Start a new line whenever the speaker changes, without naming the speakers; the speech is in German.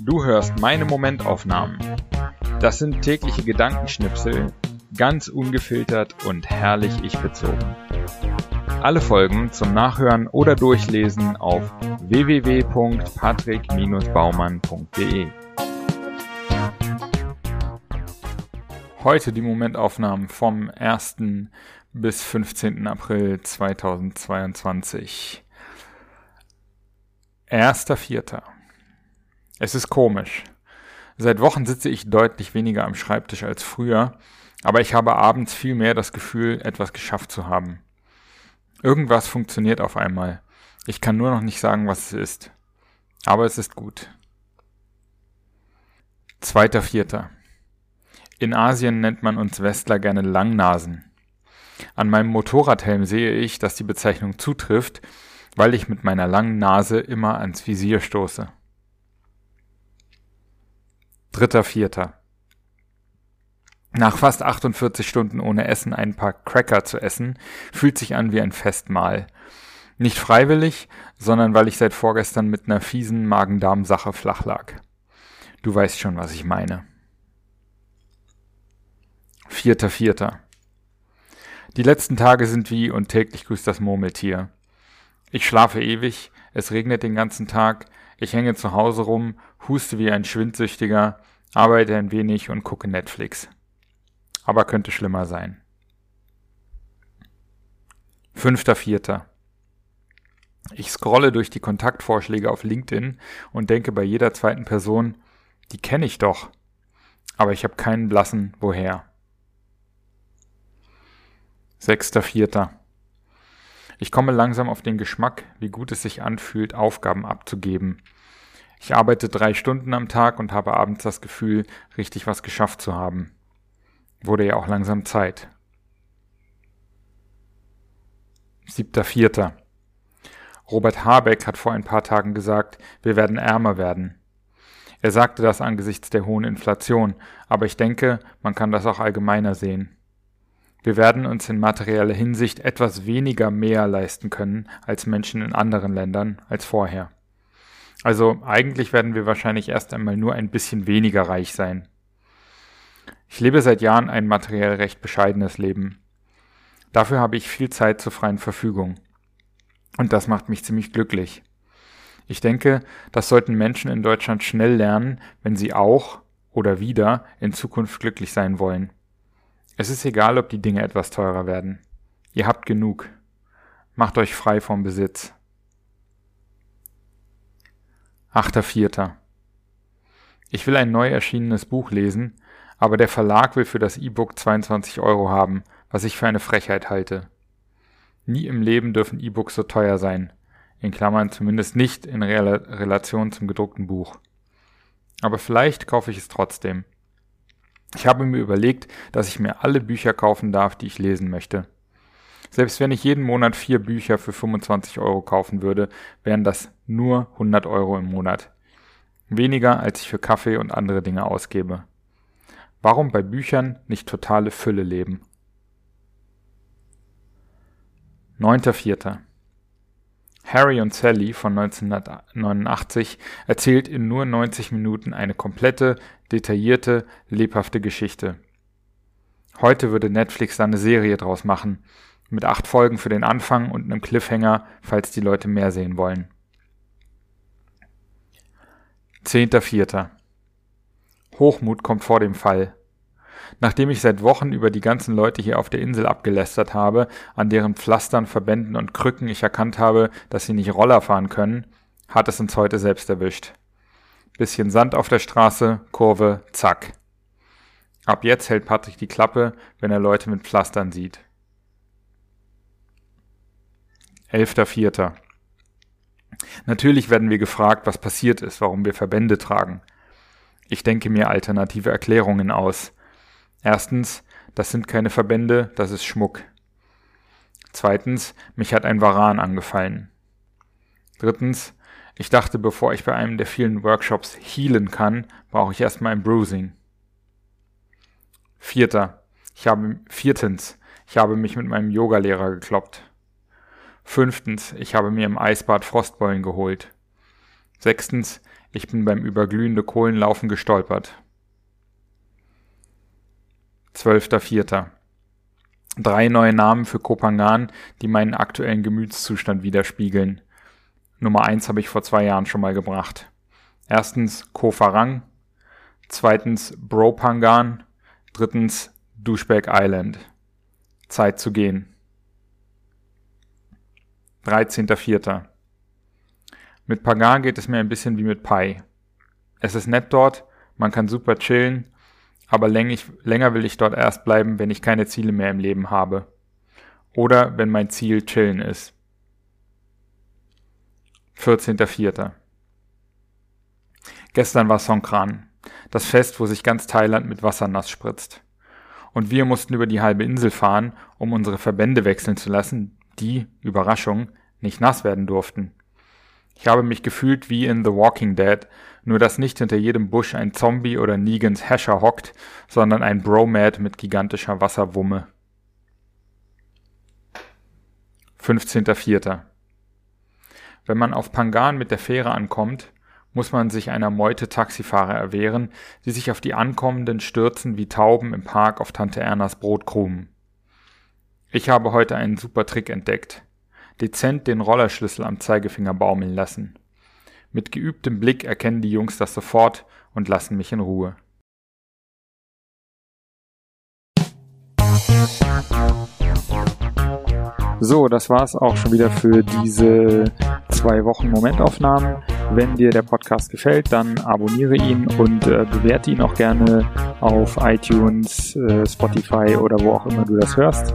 Du hörst meine Momentaufnahmen. Das sind tägliche Gedankenschnipsel, ganz ungefiltert und herrlich ich bezogen. Alle Folgen zum Nachhören oder Durchlesen auf www.patrick-baumann.de. Heute die Momentaufnahmen vom 1. bis 15. April 2022. 1.4. Es ist komisch. Seit Wochen sitze ich deutlich weniger am Schreibtisch als früher, aber ich habe abends viel mehr das Gefühl, etwas geschafft zu haben. Irgendwas funktioniert auf einmal. Ich kann nur noch nicht sagen, was es ist. Aber es ist gut. Zweiter Vierter. In Asien nennt man uns Westler gerne Langnasen. An meinem Motorradhelm sehe ich, dass die Bezeichnung zutrifft, weil ich mit meiner langen Nase immer ans Visier stoße. Dritter Vierter. Nach fast 48 Stunden ohne Essen ein paar Cracker zu essen, fühlt sich an wie ein Festmahl. Nicht freiwillig, sondern weil ich seit vorgestern mit einer fiesen Magen-Darm-Sache flach lag. Du weißt schon, was ich meine. Vierter Vierter. Die letzten Tage sind wie und täglich grüßt das Murmeltier. Ich schlafe ewig, es regnet den ganzen Tag, ich hänge zu Hause rum, huste wie ein Schwindsüchtiger, arbeite ein wenig und gucke Netflix. Aber könnte schlimmer sein. Fünfter Vierter. Ich scrolle durch die Kontaktvorschläge auf LinkedIn und denke bei jeder zweiten Person, die kenne ich doch. Aber ich habe keinen blassen woher. Sechster Vierter. Ich komme langsam auf den Geschmack, wie gut es sich anfühlt, Aufgaben abzugeben. Ich arbeite drei Stunden am Tag und habe abends das Gefühl, richtig was geschafft zu haben. Wurde ja auch langsam Zeit. Siebter Vierter. Robert Habeck hat vor ein paar Tagen gesagt, wir werden ärmer werden. Er sagte das angesichts der hohen Inflation, aber ich denke, man kann das auch allgemeiner sehen. Wir werden uns in materieller Hinsicht etwas weniger mehr leisten können als Menschen in anderen Ländern als vorher. Also eigentlich werden wir wahrscheinlich erst einmal nur ein bisschen weniger reich sein. Ich lebe seit Jahren ein materiell recht bescheidenes Leben. Dafür habe ich viel Zeit zur freien Verfügung. Und das macht mich ziemlich glücklich. Ich denke, das sollten Menschen in Deutschland schnell lernen, wenn sie auch oder wieder in Zukunft glücklich sein wollen. Es ist egal, ob die Dinge etwas teurer werden. Ihr habt genug. Macht euch frei vom Besitz. Achter Vierter. Ich will ein neu erschienenes Buch lesen, aber der Verlag will für das E-Book 22 Euro haben, was ich für eine Frechheit halte. Nie im Leben dürfen E-Books so teuer sein, in Klammern zumindest nicht in Relation zum gedruckten Buch. Aber vielleicht kaufe ich es trotzdem. Ich habe mir überlegt, dass ich mir alle Bücher kaufen darf, die ich lesen möchte. Selbst wenn ich jeden Monat vier Bücher für 25 Euro kaufen würde, wären das nur 100 Euro im Monat. Weniger, als ich für Kaffee und andere Dinge ausgebe. Warum bei Büchern nicht totale Fülle leben? 9.4. Harry und Sally von 1989 erzählt in nur 90 Minuten eine komplette, detaillierte, lebhafte Geschichte. Heute würde Netflix da eine Serie draus machen, mit acht Folgen für den Anfang und einem Cliffhanger, falls die Leute mehr sehen wollen. 10.4. Hochmut kommt vor dem Fall. Nachdem ich seit Wochen über die ganzen Leute hier auf der Insel abgelästert habe, an deren Pflastern, Verbänden und Krücken ich erkannt habe, dass sie nicht Roller fahren können, hat es uns heute selbst erwischt. Bisschen Sand auf der Straße, Kurve, zack. Ab jetzt hält Patrick die Klappe, wenn er Leute mit Pflastern sieht. 11.04. Natürlich werden wir gefragt, was passiert ist, warum wir Verbände tragen. Ich denke mir alternative Erklärungen aus. Erstens, das sind keine Verbände, das ist Schmuck. Zweitens, mich hat ein Varan angefallen. Drittens, ich dachte, bevor ich bei einem der vielen Workshops healen kann, brauche ich erstmal ein Bruising. Vierter, ich habe, viertens, ich habe mich mit meinem Yogalehrer gekloppt. Fünftens, ich habe mir im Eisbad Frostbeulen geholt. Sechstens, ich bin beim über glühende Kohlenlaufen gestolpert. Zwölfter Vierter. Drei neue Namen für Kopangan, die meinen aktuellen Gemütszustand widerspiegeln. Nummer eins habe ich vor zwei Jahren schon mal gebracht. Erstens Kofarang, zweitens Bropangan, drittens Douchebag Island. Zeit zu gehen. 13.04. Mit Pagan geht es mir ein bisschen wie mit Pai. Es ist nett dort, man kann super chillen, aber länger will ich dort erst bleiben, wenn ich keine Ziele mehr im Leben habe. Oder wenn mein Ziel chillen ist. 14.04. Gestern war Songkran, das Fest, wo sich ganz Thailand mit Wasser nass spritzt. Und wir mussten über die halbe Insel fahren, um unsere Verbände wechseln zu lassen, die, Überraschung, nicht nass werden durften. Ich habe mich gefühlt wie in The Walking Dead, nur dass nicht hinter jedem Busch ein Zombie oder Negans Hasher hockt, sondern ein Bromad mit gigantischer Wasserwumme. 15.04. Wenn man auf Pangan mit der Fähre ankommt, muss man sich einer Meute Taxifahrer erwehren, die sich auf die Ankommenden stürzen wie Tauben im Park auf Tante Ernas Brotkrumen. Ich habe heute einen super Trick entdeckt dezent den Rollerschlüssel am Zeigefinger baumeln lassen. Mit geübtem Blick erkennen die Jungs das sofort und lassen mich in Ruhe. So, das war's auch schon wieder für diese zwei Wochen Momentaufnahmen. Wenn dir der Podcast gefällt, dann abonniere ihn und äh, bewerte ihn auch gerne auf iTunes, äh, Spotify oder wo auch immer du das hörst.